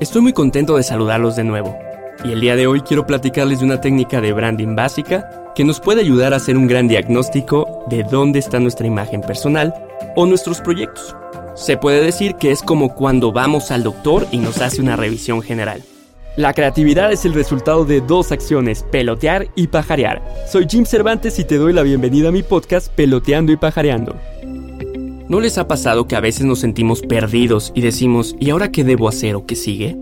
Estoy muy contento de saludarlos de nuevo. Y el día de hoy quiero platicarles de una técnica de branding básica que nos puede ayudar a hacer un gran diagnóstico de dónde está nuestra imagen personal o nuestros proyectos. Se puede decir que es como cuando vamos al doctor y nos hace una revisión general. La creatividad es el resultado de dos acciones, pelotear y pajarear. Soy Jim Cervantes y te doy la bienvenida a mi podcast Peloteando y Pajareando. ¿No les ha pasado que a veces nos sentimos perdidos y decimos, ¿y ahora qué debo hacer o qué sigue?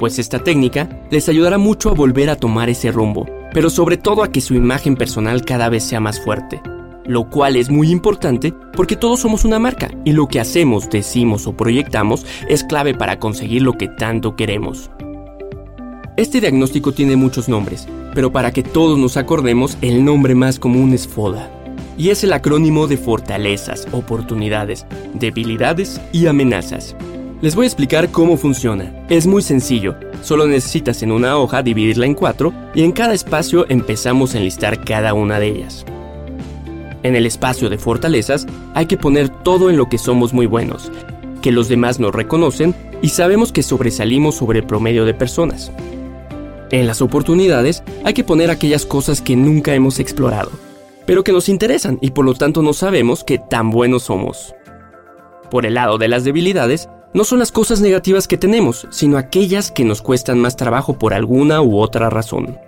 Pues esta técnica les ayudará mucho a volver a tomar ese rumbo, pero sobre todo a que su imagen personal cada vez sea más fuerte lo cual es muy importante porque todos somos una marca y lo que hacemos, decimos o proyectamos es clave para conseguir lo que tanto queremos. Este diagnóstico tiene muchos nombres, pero para que todos nos acordemos, el nombre más común es FODA, y es el acrónimo de fortalezas, oportunidades, debilidades y amenazas. Les voy a explicar cómo funciona. Es muy sencillo, solo necesitas en una hoja dividirla en cuatro y en cada espacio empezamos a enlistar cada una de ellas. En el espacio de fortalezas hay que poner todo en lo que somos muy buenos, que los demás nos reconocen y sabemos que sobresalimos sobre el promedio de personas. En las oportunidades hay que poner aquellas cosas que nunca hemos explorado, pero que nos interesan y por lo tanto no sabemos que tan buenos somos. Por el lado de las debilidades, no son las cosas negativas que tenemos, sino aquellas que nos cuestan más trabajo por alguna u otra razón.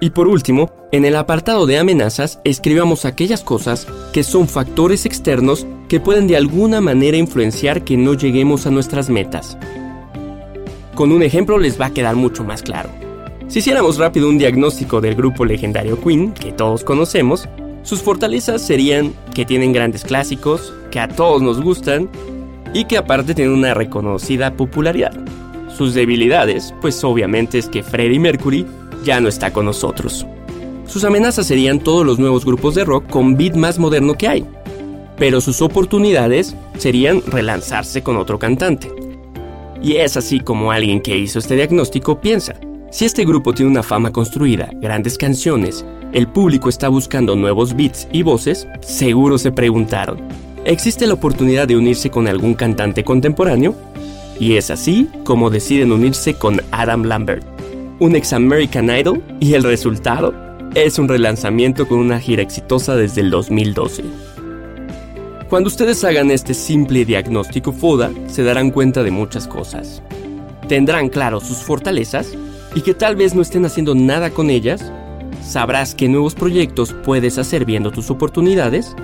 Y por último, en el apartado de amenazas escribamos aquellas cosas que son factores externos que pueden de alguna manera influenciar que no lleguemos a nuestras metas. Con un ejemplo les va a quedar mucho más claro. Si hiciéramos rápido un diagnóstico del grupo legendario Queen, que todos conocemos, sus fortalezas serían que tienen grandes clásicos, que a todos nos gustan y que aparte tienen una reconocida popularidad. Sus debilidades, pues obviamente es que Freddie Mercury ya no está con nosotros. Sus amenazas serían todos los nuevos grupos de rock con beat más moderno que hay. Pero sus oportunidades serían relanzarse con otro cantante. Y es así como alguien que hizo este diagnóstico piensa. Si este grupo tiene una fama construida, grandes canciones, el público está buscando nuevos beats y voces, seguro se preguntaron, ¿existe la oportunidad de unirse con algún cantante contemporáneo? Y es así como deciden unirse con Adam Lambert, un ex American Idol y el resultado es un relanzamiento con una gira exitosa desde el 2012. Cuando ustedes hagan este simple diagnóstico FODA, se darán cuenta de muchas cosas. Tendrán claro sus fortalezas y que tal vez no estén haciendo nada con ellas. Sabrás qué nuevos proyectos puedes hacer viendo tus oportunidades.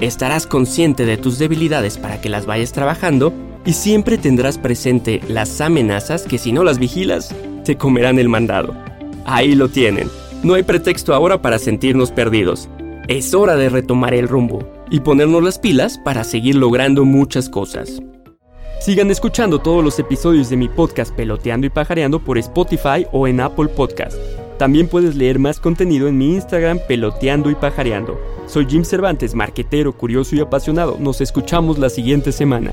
Estarás consciente de tus debilidades para que las vayas trabajando y siempre tendrás presente las amenazas que si no las vigilas, te comerán el mandado. Ahí lo tienen. No hay pretexto ahora para sentirnos perdidos. Es hora de retomar el rumbo y ponernos las pilas para seguir logrando muchas cosas. Sigan escuchando todos los episodios de mi podcast Peloteando y Pajareando por Spotify o en Apple Podcast. También puedes leer más contenido en mi Instagram Peloteando y Pajareando. Soy Jim Cervantes, marquetero, curioso y apasionado. Nos escuchamos la siguiente semana.